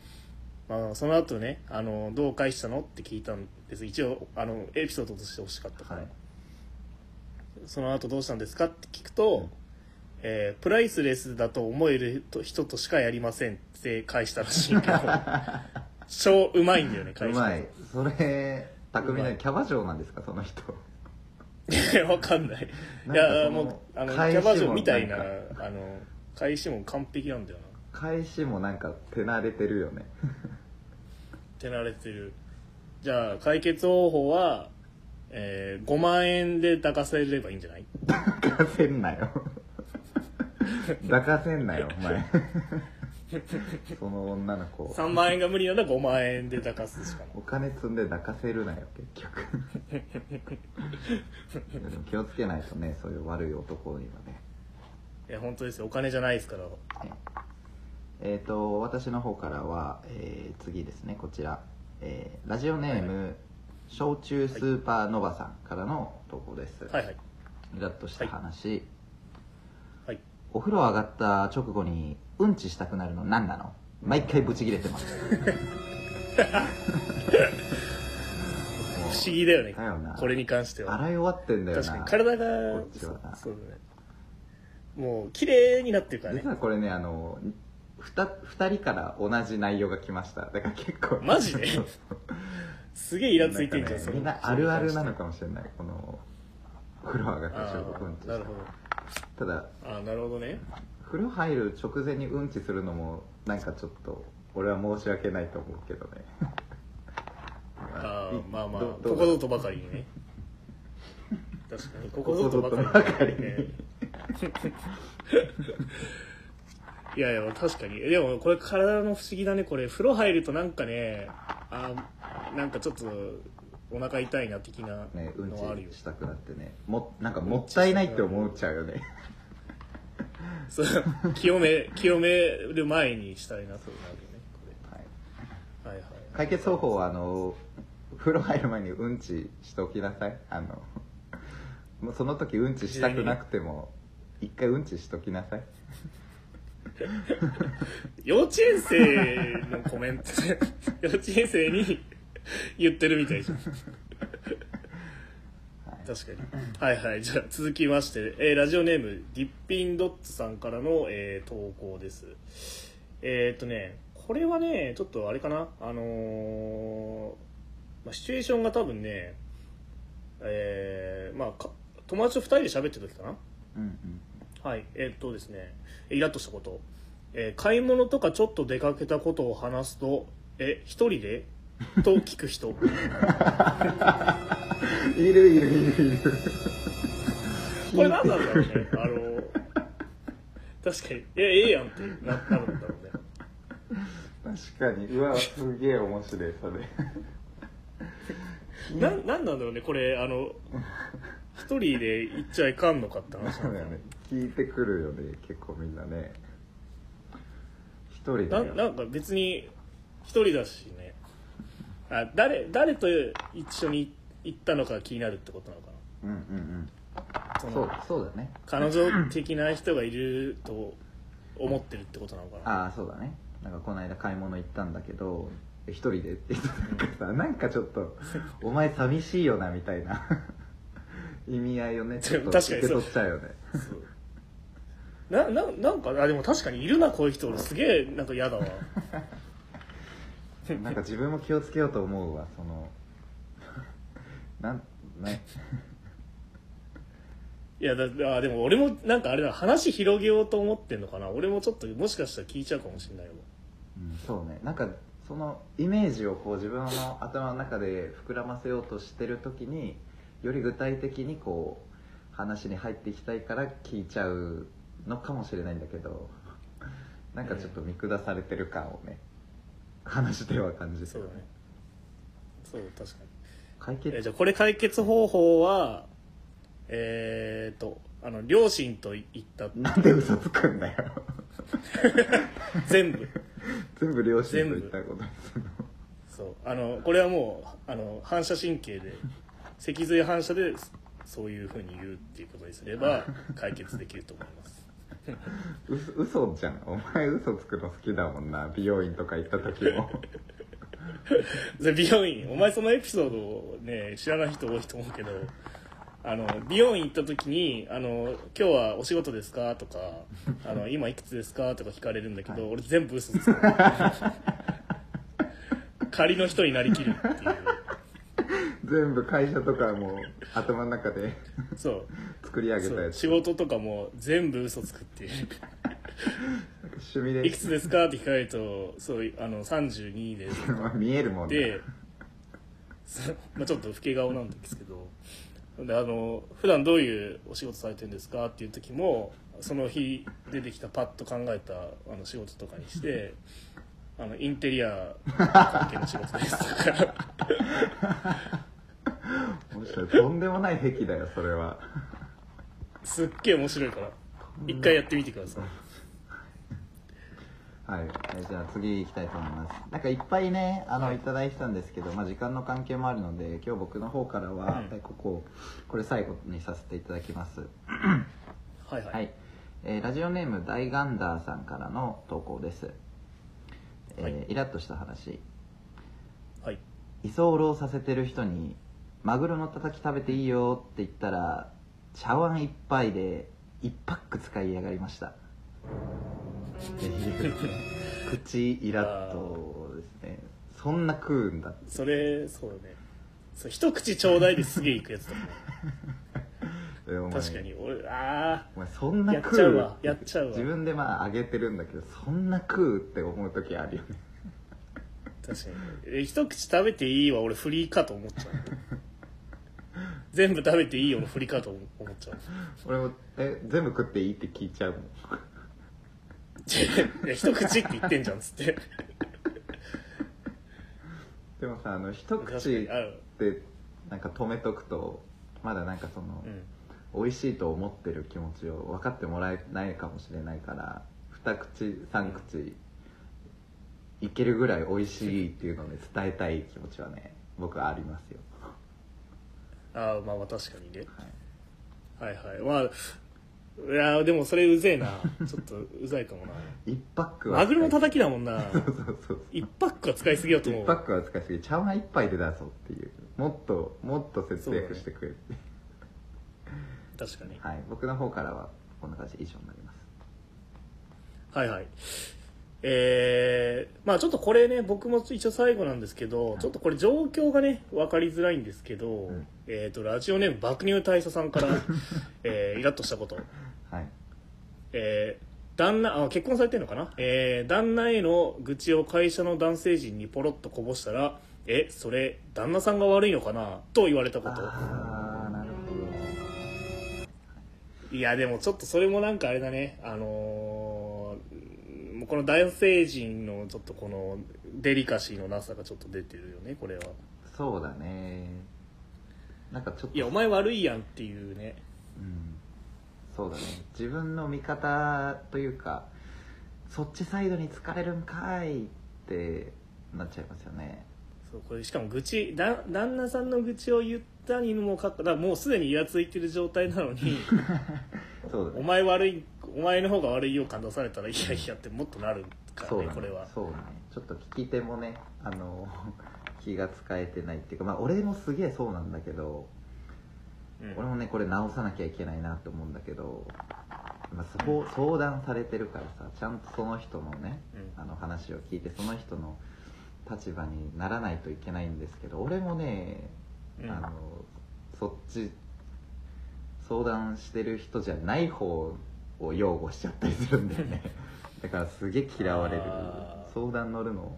まあ、その後ねあのどう返したのって聞いたんです。一応あのエピソードとして欲しかったから、はい。その後どうしたんですかって聞くと、えープライスレスだと思える人としかやりませんって返したらしいけど 超うまいんだよねう返しまいそれ匠のキャバ嬢なんですかその人。方わかんない。いなんかそのやもうあのキ返しもャバ嬢みたいななんあの返しも完璧なんだよな。返しもなんか手慣れてるよね。手慣れてる。じゃあ解決方法は、えー5万円で抱かせればいいんじゃない？抱かせんなよ。抱かせんなよお前 その女の子。3万円が無理なら5万円で抱かすしかない。お金積んで抱かせるなよ結局。気をつけないとねそういう悪い男にはね。いや本当ですよ。お金じゃないですから。えっ、と私の方からは、えー次ですね。こちら、えーラジオネーム、焼酎スーパーノバさんからの投稿です、はいはい。イラッとした話、はいお風呂上がった直後にうんちしたくなるの何なの？毎回ブチギレてます。不思議だよね。だよな。これに関しては。洗い終わってんだよな。確かに。体がこっちは。なそうだね。もう綺麗になってるからね。実はこれねあの 2, 二人から同じ内容が来ました。だから結構。マジで？すげえイラついてんじゃんそれなんかねみんなあるあるなのかもしれない。この風呂上がったあ瞬間うんちしなる。ほどただああなるほどね。風呂入る直前にうんちするのもなんかちょっと俺は申し訳ないと思うけどね。あいーまあまあどどうここぞとばかりにね。確かにここぞとばかりここぞとばかりに。ねいやいや確かに。でもこれ体の不思議だねこれ。風呂入るとなんかねあーなんかちょっとお腹痛いな的なねうんのはあるよ、ちしたくなってね。もなんかもったいないって思っちゃうよね。そう清め清める前にしたいなそうなるよねはい。これ。はいはい解決方法はあの風呂入る前にうんちしておきなさい。あのもうその時うんちしたくなくても一回うんちしときなさい。幼稚園生のコメント。幼稚園生に 言ってるみたいじゃん。確かに。はいはい。じゃあ続きまして、えーラジオネームディッピンドッツさんからの、えー投稿です。えーっとねこれはねちょっとあれかな？あのーまあ、シチュエーションが多分ねえーまあか友達と2人で喋ってる時かな？うんうん。はい、えーっとですね、イラッとしたこと、えー買い物とかちょっと出かけたことを話すと、え、一人でと聞く人。いるいるいるいるこれ何なんだろうね。あの、確かに、え、ええやんってななるんだろうね。確かにうわすげえ面白いそれな、なんなんだろうね、これ、あの、一人で行っちゃいかんのかって話そうだよね聞いてくるよね結構みんなね一人だよななんか別に一人だしね。あ、誰、誰と一緒に行ったのか気になるってことなのかうんうんうん。な。そそうのそうだね。彼女的な人がいると思ってるってことなのかな。ああそうだね。なんかこの間買い物行ったんだけど一人でって言ってたからさなんかちょっと お前寂しいよなみたいな。意味合いをねちょっと確かにそう受け取っちゃうよね。そう。なななんかあでも確かにいるなこういう人。俺すげえなんか嫌だわ なんか 自分も気をつけようと思うわその。なんね。いやだあでも俺もなんかあれだ話広げようと思ってんのかな。俺もちょっともしかしたら聞いちゃうかもしれないわ。うんそうね。なんかそのイメージをこう自分の頭の中で膨らませようとしてる時により具体的にこう話に入っていきたいから聞いちゃうのかもしれないんだけど。なんかちょっと見下されてる感をね話では感じてそうだね。そう確かに。えじゃあこれ解決方法はえー、っとあの両親と行った。なんで嘘つくんだよ。全部。全部両親と言ったこと。にすそう。あのこれはもうあの反射神経で脊髄反射でそういうふうに言うっていうことにすれば解決できると思います嘘嘘じゃん。お前嘘つくの好きだもんな。美容院とか行った時も。で美容院。お前そのエピソードをね知らない人多いと思うけど。あの美容院行った時にあの「今日はお仕事ですか?」とか「あの今いくつですか?」とか聞かれるんだけど、俺全部嘘つく。仮の人になりきるっていう全部会社とかも頭の中でそう。作り上げたやつ。仕事とかも全部嘘つくっていう。趣味でいくつですか？って聞かれるとそうあの32で 見えるもんね。で、まあ、ちょっと老け顔なんですけど。であの普段どういうお仕事されてるんですか？っていう時もその日出てきたパッと考えたあの仕事とかにしてあのインテリア関係の仕事です。とか 面白い。とんでもない癖だよそれは。すっげえ面白いから。一回やってみてください。はい、えーじゃあ次行きたいと思います。なんかいっぱいねあの、はい。い、ただいてたんですけど、まあ、時間の関係もあるので今日僕の方からは、うん。こここれ最後にさせていただきます。はいはい、はい、えーラジオネーム大ガンダーさんからの投稿です、えーはい。イラッとした話。はい。居候させてる人に「マグロのたたき食べていいよ」って言ったら茶碗一杯で1パック使いやがりました。っていう口イラッとですね。そんな食うんだそれそうだね。そう一口ちょうだいですげえいくやつだね。えお前確かに。俺あお前そんなやっ食うちゃうわ。やっちゃうわ。自分でまああげてるんだけどそんな食うって思う時あるよね。ー確かに。え一口食べていいわ。俺フリーかと思っちゃう 全部食べていいよのフリーかと思っちゃう。俺もえ全部食っていいって聞いちゃうもん。いや一口って言ってんじゃんっつって。でもさあの一口にあるでなんか止めとくとまだなんかその、うん。美味しいと思ってる気持ちを分かってもらえないかもしれないから二口三口いけるぐらい美味しいっていうのをね伝えたい気持ちはね僕はありますよ、ああまあまあ確かにね。はい。はいはい。まあいやでもそれうぜえな。ちょっとうざいかもな。1パックはマグロのたたきだもんな。そうそうそう1パックは使いすぎよと思1うパックは使いすぎ。茶碗1杯で出そうっていう。もっともっと節約してくれって、確かに。はい。僕の方からはこんな感じで以上になります。はいはい。えー、まあちょっとこれね僕も一応最後なんですけど、ちょっとこれ状況がね分かりづらいんですけど、んえっ、とラジオネーム爆乳大佐さんから、えー、イラッとしたこと。はい。えー旦那あ結婚されてるのかな、えー旦那への愚痴を会社の男性陣にポロッとこぼしたら「えそれ旦那さんが悪いのかな?」と言われたこと。ああなるほど。いやでもちょっとそれもなんかあれだね。あのーもうこの男性陣のちょっとこのデリカシーのなさがちょっと出てるよねこれは。そうだねなんかちょっと。いやお前悪いやんっていうね。うん。そうだね。自分の味方というかそっちサイドに疲れるんかいってなっちゃいますよね。そうこれしかも愚痴だ旦那さんの愚痴を言ったにもかかもうすでにイラついてる状態なのに そうだね。お前悪いお前の方が悪いよ感出されたらいやいやってもっとなるからそうだねね。これは。そうだね。ちょっと聞き手もねあの気が使えてないっていうかまあ俺もすげえそうなんだけどうん。俺もねこれ直さなきゃいけないなと思うんだけど、まあ、そう相談されてるからさちゃんとその人のね、うん。あの話を聞いてその人の立場にならないといけないんですけど俺もね、うん。あのそっち相談してる人じゃない方を擁護しちゃったりするんだよね。だからすげえ嫌われる。相談乗るの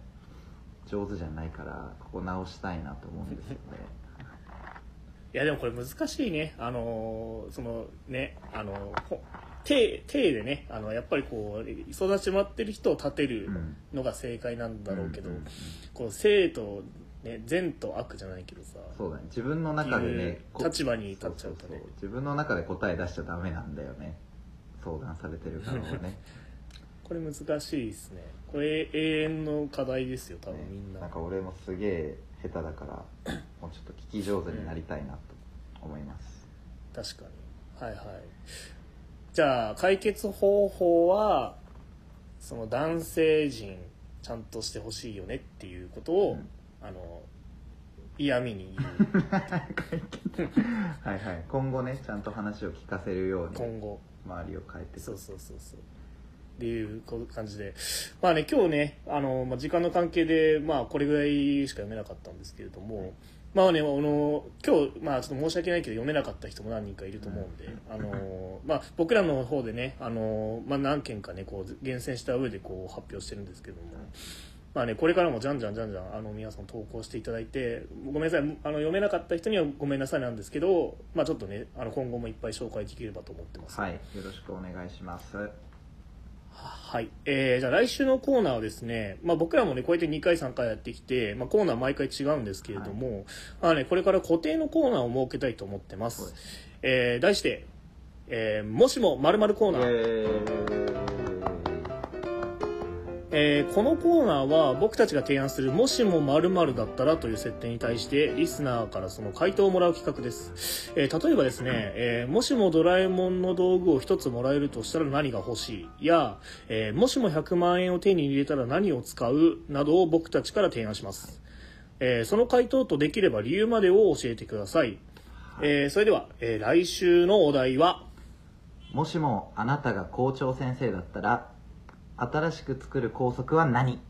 上手じゃないからここ直したいなと思うんですよね。いやでもこれ難しいね。あのーそのねあのほ手手でねあのやっぱりこう育ちまってる人を立てるうん。のが正解なんだろうけど、うんうんうん。こう生と、ね、善と悪じゃないけどさ。そうだね。自分の中でねこ立場に立っちゃうとね。自分の中で答え出しちゃダメなんだよね。相談されてる側はね これ難しいですね。これ永遠の課題ですよ多分みんな,、なんか俺もすげえ下手だから もうちょっと聞き上手になりたいなと思います、確かに。はいはい。じゃあ解決方法はその男性陣ちゃんとしてほしいよねっていうことを、うん。あの嫌味に言う。はいはい。今後ねちゃんと話を聞かせるように。今後。周りを変えてそうそうそうそうっていう感じでまあね今日ねあの、まあ、時間の関係でまあこれぐらいしか読めなかったんですけれども、まあねあの今日まあちょっと申し訳ないけど読めなかった人も何人かいると思うんで、あのまあ僕らの方でねあのまあ何件かねこう厳選した上でこう発表してるんですけども。まあね、これからもじゃんじゃんじゃんじゃんあの皆さん投稿していただいてごめんなさいあの読めなかった人にはごめんなさいなんですけど、まあ、ちょっとねあの今後もいっぱい紹介できればと思ってます。はいよろしくお願いしますはい、えー、じゃあ来週のコーナーはですね、まあ、僕らもねこうやって2回3回やってきて、まあ、コーナー毎回違うんですけれども、まあね、これから固定のコーナーを設けたいと思ってます。です。えー題して、えーもしも〇〇コーナー」えーえこのコーナーは僕たちが提案する「もしも〇〇だったら」という設定に対してリスナーからその回答をもらう企画です、えー例えばですね、えーもしもドラえもんの道具を一つもらえるとしたら何が欲しい？や、えもしも100万円を手に入れたら何を使う？などを僕たちから提案します、えその回答とできれば理由までを教えてください、えそれでは、え来週のお題は？もしもあなたが校長先生だったら新しく作る校則は何？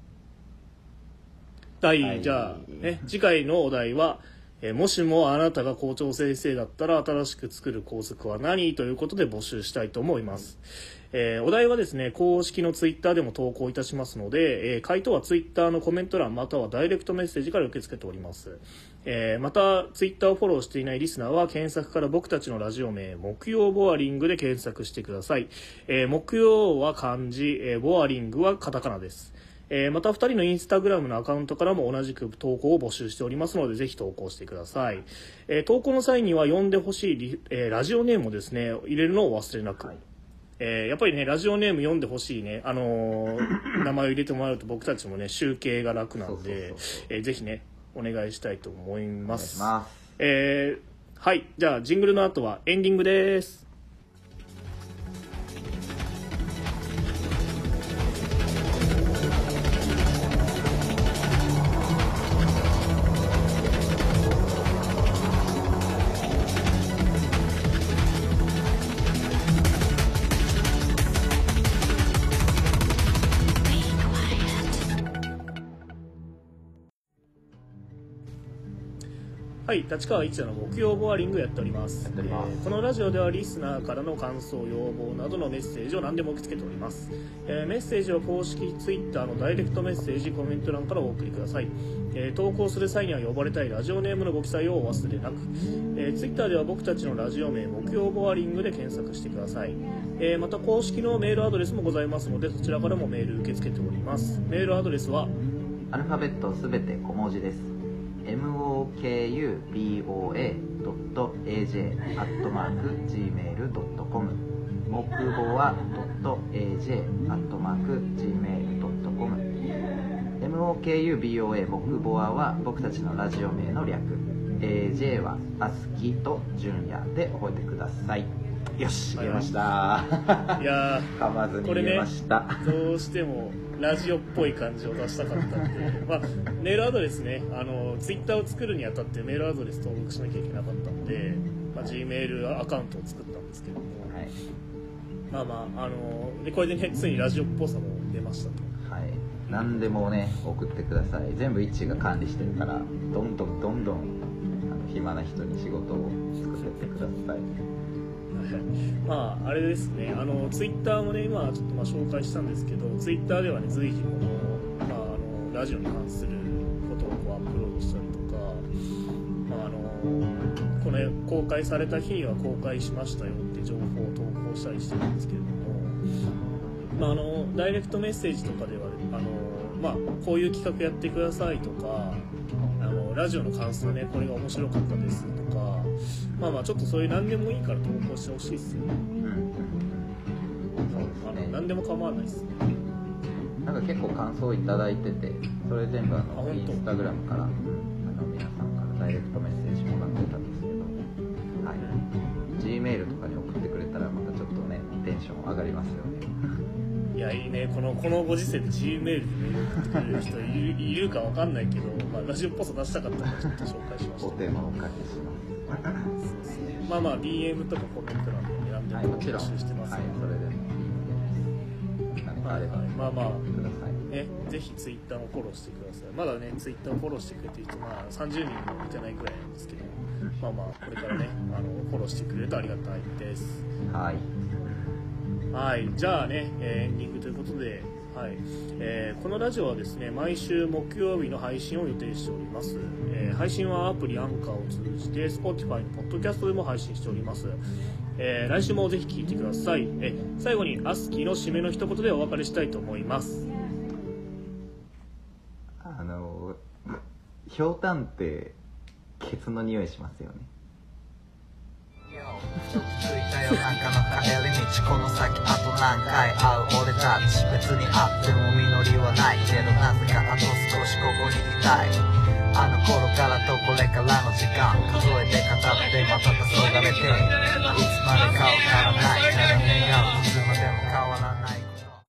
第、はい。じゃあ、ね、次回のお題は、えーもしもあなたが校長先生だったら新しく作る校則は何？ということで募集したいと思います、えーお題はですね公式のツイッターでも投稿いたしますので、えー回答はツイッターのコメント欄またはダイレクトメッセージから受け付けております、えーまたツイッターをフォローしていないリスナーは検索から僕たちのラジオ名木曜ボアリングで検索してください、えー木曜は漢字、えーボアリングはカタカナです。えーまた2人のインスタグラムのアカウントからも同じく投稿を募集しておりますのでぜひ投稿してください、えー投稿の際には読んでほしいリ、えーラジオネームをですね。入れるのを忘れなく、はい。えーやっぱりねラジオネーム読んでほしいね、あのー名前を入れてもらうと僕たちもね集計が楽なんでえーぜひねお願いしたいと思いお願いますします。えーはい。じゃあジングルの後はエンディングですはい、立川一夜の木曜ボアリングやっております。えーこのラジオではリスナーからの感想要望などのメッセージを何でも受け付けております、えーメッセージは公式ツイッターのダイレクトメッセージコメント欄からお送りください、えー投稿する際には呼ばれたいラジオネームのご記載をお忘れなく、えーツイッターでは僕たちのラジオ名木曜ボアリングで検索してください、えーまた公式のメールアドレスもございますのでそちらからもメール受け付けております。メールアドレスは？アルファベットすべて小文字です mokuboa.aj.gmail.com 木ぼわ .aj.gmail.com mokuboa 木ぼわは僕たちのラジオ名の略 AJ はあすきと純也で覚えてください。よしはい。言えました。いや噛まずに言えました、ーどうしてもラジオっぽい感じを出したかったんで、まあ、メールアドレスねあのツイッターを作るにあたってメールアドレス登録しなきゃいけなかったんで、まあ、Gmail アカウントを作ったんですけども。はい。まあまああのでこれでねついにラジオっぽさも出ましたと。はい、何でもね送ってください。全部一致が管理してるからどんどんどんどんあの暇な人に仕事を作ってってください まああれですね。あのツイッターもね今ちょっとまあ紹介したんですけどツイッターではね随時この,、まあ、あのラジオに関することをこうアップロードしたりとか、まあ、あのこの公開された日には公開しましたよって情報を投稿したりしてるんですけれども、まあ、あのダイレクトメッセージとかではあの、まあ、こういう企画やってくださいとかあのラジオの感想ねこれが面白かったですとかまあまあちょっとそういう何でもいいから投稿してほしいですよね。うん。あの何でも構わないですね。なんか結構感想いただいててそれ全部あのインスタグラムから、うんあの皆さんからダイレクトメッセージもらってたんですけど、はい、G メールとかに送ってくれたらまたちょっとねテンション上がりますよねいやいいね。このこのご時世で G メールでメール送ってくれる人いるいるかわかんないけど、まあ、ラジオっぽさ出したかったのでちょっと紹介しました。お手間をおかけします。そうですねまあまあ DM とかコメント欄で選んではいも募集してますはいのそれで。もいい。です何かあれば。はいはいまあまあね、ぜひツイッターもフォローしてください。まだねツイッターをフォローしてくれてる人、まあ、30人もいてないぐらいなんですけどまあまあこれからねあのフォローしてくれるとありがたいです。はいはい、じゃあね、えーエンディングということで、はいえーこのラジオはですね毎週木曜日の配信を予定しております、えー配信はアプリアンカーを通じて Spotify のポッドキャストでも配信しております、えー来週もぜひ聞いてください、えー最後にアスキーの締めの一言でお別れしたいと思います。あのひょうたんってケツの匂いしますよね。ついたよなんかの帰り道この先あと何回会う俺たち別にあっても実りはないけどなぜかあと少しここにいたい。あの頃からとこれからの時間数えて語ってまた黄昏れていつまでか変わらない。から願ういつまでも変わらない